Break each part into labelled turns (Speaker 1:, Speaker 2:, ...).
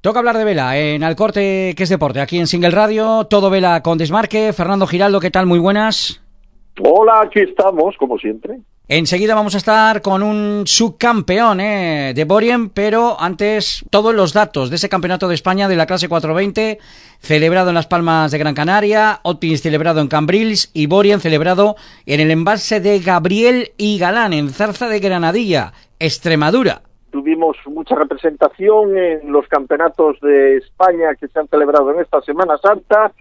Speaker 1: Toca hablar de vela en Alcorte, que es deporte, aquí en Single Radio, todo vela con desmarque. Fernando Giraldo, ¿qué tal? Muy buenas.
Speaker 2: Hola, aquí estamos, como siempre.
Speaker 1: Enseguida vamos a estar con un subcampeón eh, de Borien, pero antes todos los datos de ese campeonato de España de la clase 420, celebrado en Las Palmas de Gran Canaria, Otpins celebrado en Cambrils y Borien celebrado en el embalse de Gabriel y Galán, en Zarza de Granadilla, Extremadura.
Speaker 2: Tuvimos mucha representación en los campeonatos de España que se han celebrado en esta Semana Santa.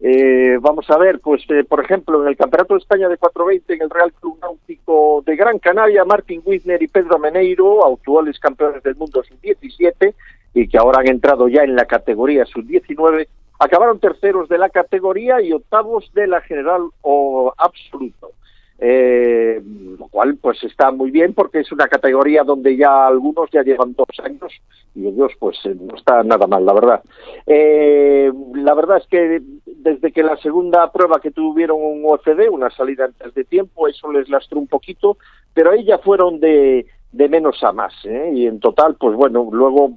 Speaker 2: Eh, vamos a ver, pues eh, por ejemplo, en el Campeonato de España de 420 en el Real Club Náutico de Gran Canaria, Martin Wisner y Pedro Meneiro, actuales campeones del mundo sub-17 y que ahora han entrado ya en la categoría sub-19, acabaron terceros de la categoría y octavos de la general o absoluto eh, lo cual pues está muy bien porque es una categoría donde ya algunos ya llevan dos años y ellos pues eh, no está nada mal, la verdad. Eh, la verdad es que desde que la segunda prueba que tuvieron un OCD, una salida antes de tiempo, eso les lastró un poquito, pero ahí ya fueron de, de menos a más, ¿eh? y en total, pues bueno, luego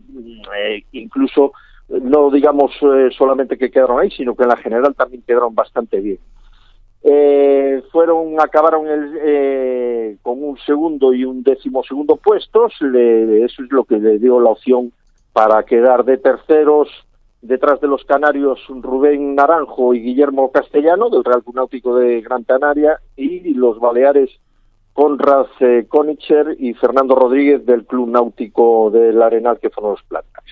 Speaker 2: eh, incluso no digamos eh, solamente que quedaron ahí, sino que en la general también quedaron bastante bien. Eh, fueron acabaron el, eh, con un segundo y un décimo segundo puestos le, eso es lo que le dio la opción para quedar de terceros detrás de los canarios Rubén Naranjo y Guillermo Castellano del Real Club Náutico de Gran Canaria y los baleares Conrad eh, y Fernando Rodríguez del Club Náutico del Arenal que fueron los Plata.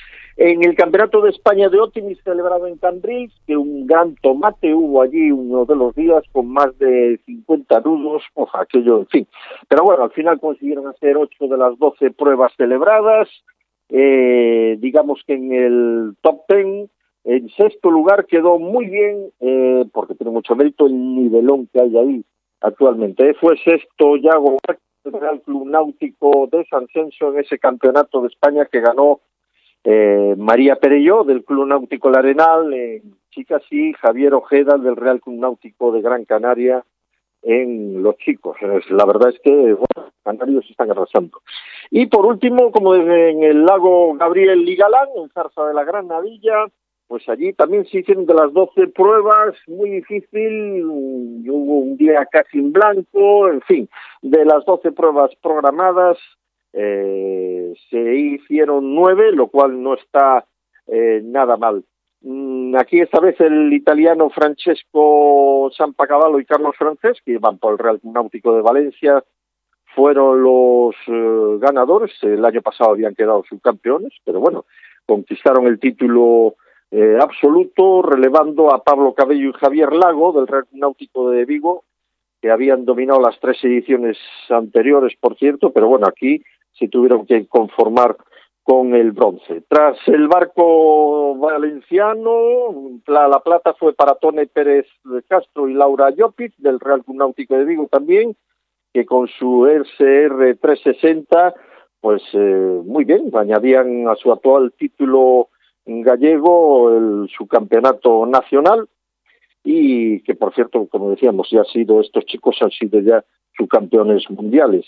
Speaker 2: En el Campeonato de España de Optimis celebrado en Cambrils, que un gran tomate hubo allí uno de los días con más de 50 nudos, oja, aquello, en fin. Pero bueno, al final consiguieron hacer 8 de las 12 pruebas celebradas, eh, digamos que en el top 10, en sexto lugar quedó muy bien, eh, porque tiene mucho mérito el nivelón que hay ahí actualmente. Fue sexto Yago Real Club Náutico de San Censo en ese campeonato de España que ganó eh, María Perelló del Club Náutico La Arenal, en chicas y Javier Ojeda del Real Club Náutico de Gran Canaria en los chicos. La verdad es que bueno, canarios están arrasando. Y por último, como en el lago Gabriel Ligalán, en Zarza de la Granadilla, pues allí también se hicieron de las 12 pruebas, muy difícil, hubo un día casi en blanco, en fin, de las 12 pruebas programadas, eh, se hicieron nueve, lo cual no está eh, nada mal. Mm, aquí esta vez el italiano Francesco Sampacavallo y Carlos Francés, que van por el Real Náutico de Valencia, fueron los eh, ganadores. El año pasado habían quedado subcampeones, pero bueno, conquistaron el título eh, absoluto, relevando a Pablo Cabello y Javier Lago del Real Náutico de Vigo, que habían dominado las tres ediciones anteriores, por cierto, pero bueno, aquí se tuvieron que conformar con el bronce. Tras el barco valenciano, la, plata fue para Tone Pérez de Castro y Laura Llopit, del Real Club Náutico de Vigo también, que con su RCR 360, pues eh, muy bien, añadían a su actual título gallego el, su campeonato nacional y que por cierto, como decíamos, ya ha sido, estos chicos han sido ya subcampeones mundiales.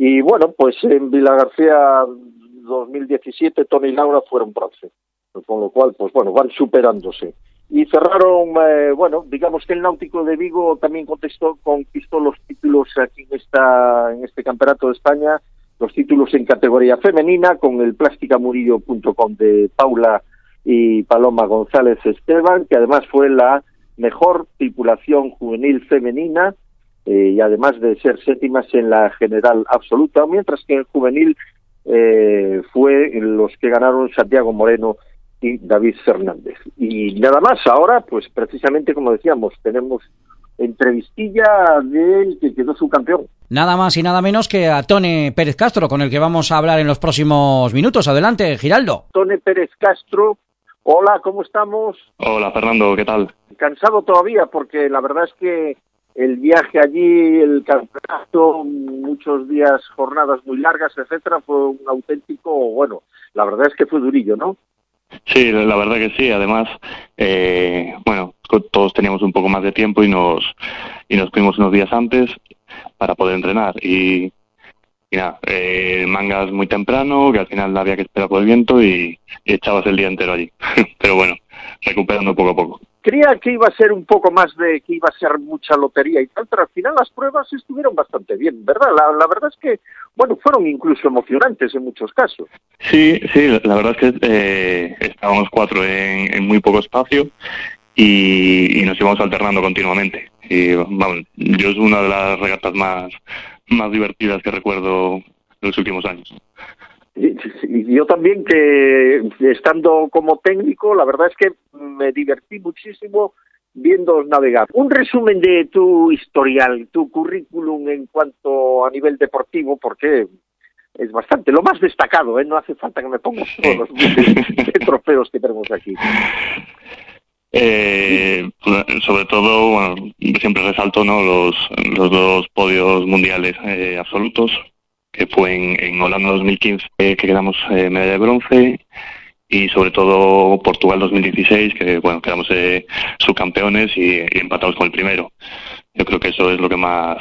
Speaker 2: Y bueno, pues en Vila García 2017 Tony y Laura fueron bronce, con lo cual, pues bueno, van superándose. Y cerraron, eh, bueno, digamos que el Náutico de Vigo también contestó, conquistó los títulos aquí en, esta, en este Campeonato de España, los títulos en categoría femenina con el plásticamurillo.com de Paula y Paloma González Esteban, que además fue la mejor tripulación juvenil femenina eh, y además de ser séptimas en la general absoluta, mientras que en juvenil eh, fue los que ganaron Santiago Moreno y David Fernández. Y nada más, ahora, pues precisamente como decíamos, tenemos entrevistilla del que quedó su campeón.
Speaker 1: Nada más y nada menos que a Tone Pérez Castro, con el que vamos a hablar en los próximos minutos. Adelante, Giraldo.
Speaker 2: Tone Pérez Castro, hola, ¿cómo estamos?
Speaker 3: Hola, Fernando, ¿qué tal?
Speaker 2: Cansado todavía, porque la verdad es que el viaje allí, el campeonato, muchos días, jornadas muy largas, etcétera, fue un auténtico, bueno, la verdad es que fue durillo, ¿no?
Speaker 3: Sí, la verdad que sí. Además, eh, bueno, todos teníamos un poco más de tiempo y nos y nos fuimos unos días antes para poder entrenar y nada, eh, mangas muy temprano, que al final había que esperar por el viento y, echabas el día entero allí. Pero bueno, recuperando poco a poco.
Speaker 2: Creía que iba a ser un poco más de que iba a ser mucha lotería y tal, pero al final las pruebas estuvieron bastante bien, ¿verdad? La, verdad es que, bueno, fueron incluso emocionantes en muchos casos.
Speaker 3: Sí, sí, la verdad es que eh, estábamos cuatro en, muy poco espacio y, nos íbamos alternando continuamente. Y vamos, yo es una de las regatas más, más divertidas que recuerdo en los últimos años.
Speaker 2: Yo también que estando como técnico, la verdad es que me divertí muchísimo viendo navegar. Un resumen de tu historial, tu currículum en cuanto a nivel deportivo, porque es bastante, lo más destacado, ¿eh? no hace falta que me pongas todos los trofeos que tenemos aquí.
Speaker 3: Eh, sobre todo, bueno, siempre resalto ¿no? los, los dos podios mundiales eh, absolutos, que fue en, en Holanda 2015, que quedamos eh, medalla de bronce, y sobre todo Portugal 2016, que bueno, quedamos eh, subcampeones y, y, empatados con el primero. Yo creo que eso es lo que más,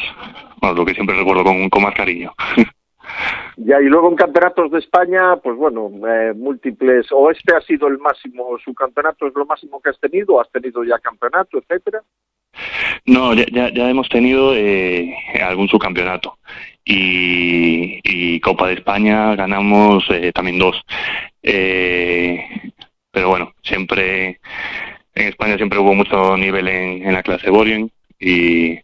Speaker 3: bueno, lo que siempre recuerdo con, con más cariño.
Speaker 2: Ya, y luego en campeonatos de España, pues bueno, eh, múltiples, o este ha sido el máximo, su campeonato es lo máximo que has tenido, o has tenido ya campeonato, etcétera.
Speaker 3: No, ya, ya, hemos tenido eh, algún subcampeonato y, y, Copa de España ganamos eh, también dos. Eh, pero bueno, siempre en España siempre hubo mucho nivel en, en la clase Borien y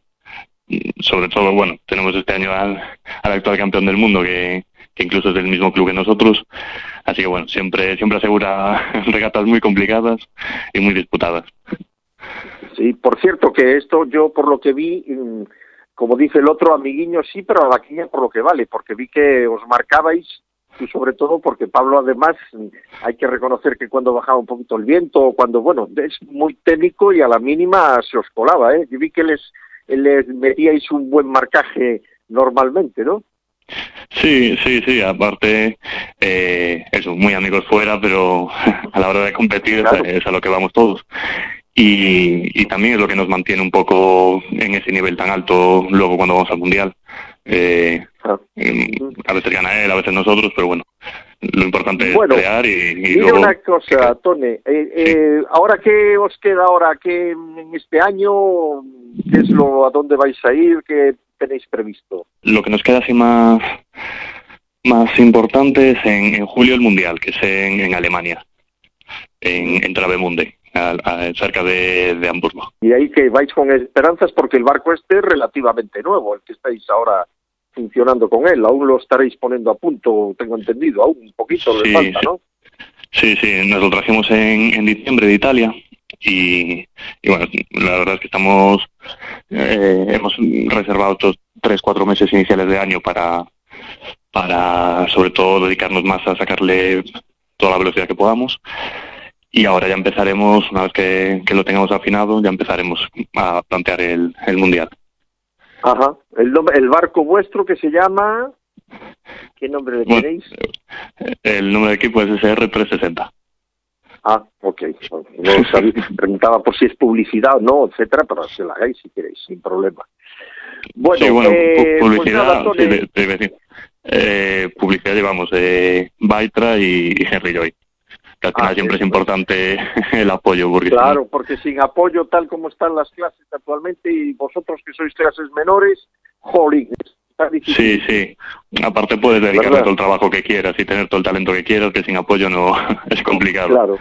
Speaker 3: sobre todo, bueno, tenemos este año al, actual campeón del mundo que, incluso es del mismo club que nosotros. Así que bueno, siempre, siempre asegura regatas muy complicadas y muy disputadas.
Speaker 2: Sí, por cierto que esto yo por lo que vi, mm, como dice el otro amiguiño, sí, pero a la quilla por lo que vale, porque vi que os marcabais y sobre todo porque Pablo además hay que reconocer que cuando bajaba un poquito el viento, cuando bueno, es muy técnico y a la mínima se os colaba, ¿eh? Yo vi que les les metíais un buen marcaje normalmente, ¿no?
Speaker 3: Sí, sí, sí, aparte, eh, eso, muy amigos fuera, pero a la hora de competir es a lo que vamos todos. Y, y también es lo que nos mantiene un poco en ese nivel tan alto luego cuando vamos al Mundial. Eh, ah. a veces gana él, a veces nosotros, pero bueno, lo importante es crear y,
Speaker 2: y una cosa, Tone, eh, eh, ahora qué os queda ahora, que en este año, qué es lo, a dónde vais a ir, qué tenéis previsto.
Speaker 3: Lo que nos queda así más más importante es en, julio el mundial, que es en, Alemania, en, en Travemunde. Cerca de, de, Hamburgo.
Speaker 2: Y ahí que vais con esperanzas porque el barco este es relativamente nuevo, el que estáis ahora funcionando con él. Aún lo estaréis poniendo a punto, tengo entendido, aún un poquito le falta, ¿no?
Speaker 3: Sí, sí, nos lo trajimos en, en diciembre de Italia y, y, bueno, la verdad es que estamos, eh, hemos reservado estos tres, cuatro meses iniciales de año para, para sobre todo dedicarnos más a sacarle toda la velocidad que podamos. Y ahora ya empezaremos, una vez que, que lo tengamos afinado, ya empezaremos a plantear el, el Mundial.
Speaker 2: Ajá. El, el barco vuestro que se llama... ¿Qué nombre le tenéis?
Speaker 3: el nombre de equipo es SR360.
Speaker 2: Ah, ok. No sabía, preguntaba por si es publicidad o no, etcétera, pero se la hagáis si queréis, sin problema.
Speaker 3: Bueno, sí, bueno eh, pues publicidad, pues nada, sí, eh, publicidad llevamos eh, Baitra y, y Henry Joy que al final ah, siempre es importante el apoyo.
Speaker 2: Porque claro, porque sin apoyo tal como están las clases actualmente y vosotros que sois clases menores, jolín,
Speaker 3: Sí, sí. Aparte puedes dedicarte todo el trabajo que quieras y tener todo el talento que quieras, que sin apoyo no es complicado.
Speaker 2: Claro.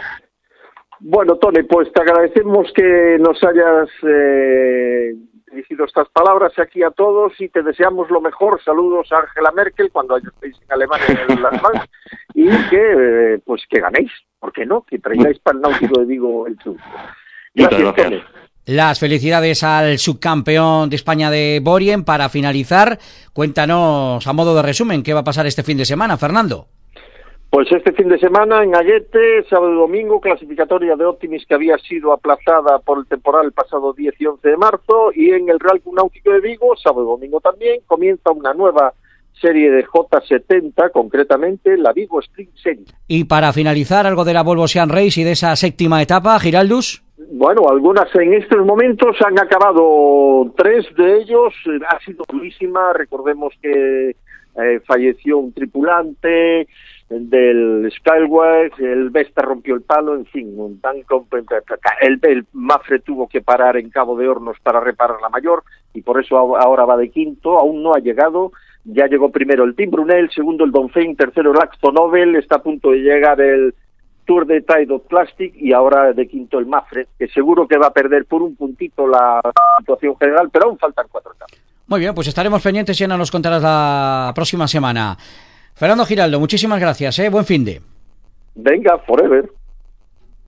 Speaker 2: Bueno, Tony, pues te agradecemos que nos hayas eh, dirigido estas palabras aquí a todos y te deseamos lo mejor. Saludos a Angela Merkel cuando estéis en Alemania en las y que, eh, pues, que ganéis. ¿Por qué no? Que traigáis para el Náutico de Vigo el triunfo.
Speaker 1: Gracias, Las felicidades al subcampeón de España de Borien. Para finalizar, cuéntanos a modo de resumen qué va a pasar este fin de semana, Fernando.
Speaker 2: Pues este fin de semana en Ayete, sábado y domingo, clasificatoria de Optimis que había sido aplazada por el temporal el pasado 10 y 11 de marzo, y en el Real Náutico de Vigo, sábado y domingo también, comienza una nueva serie de J70, concretamente la Vigo Sprint Series.
Speaker 1: Y para finalizar, algo de la Volvo Sean Race y de esa séptima etapa, Giraldus.
Speaker 2: Bueno, algunas en estos momentos han acabado tres de ellos, ha sido durísima, recordemos que eh, falleció un tripulante del Skyway, el Vesta rompió el palo, en fin, un tan el, el Mafre tuvo que parar en Cabo de Hornos para reparar la mayor y por eso ahora va de quinto, aún no ha llegado, ya llegó primero el Tim Brunel, segundo el Donfein, tercero el Acto Nobel, está a punto de llegar el Tour de Tide of Plastic y ahora de quinto el Mafre, que seguro que va a perder por un puntito la situación general, pero aún faltan cuatro etapas.
Speaker 1: Muy bien, pues estaremos pendientes y ya nos contarás la próxima semana. Fernando Giraldo, muchísimas gracias, ¿eh? buen fin de.
Speaker 2: Venga, forever.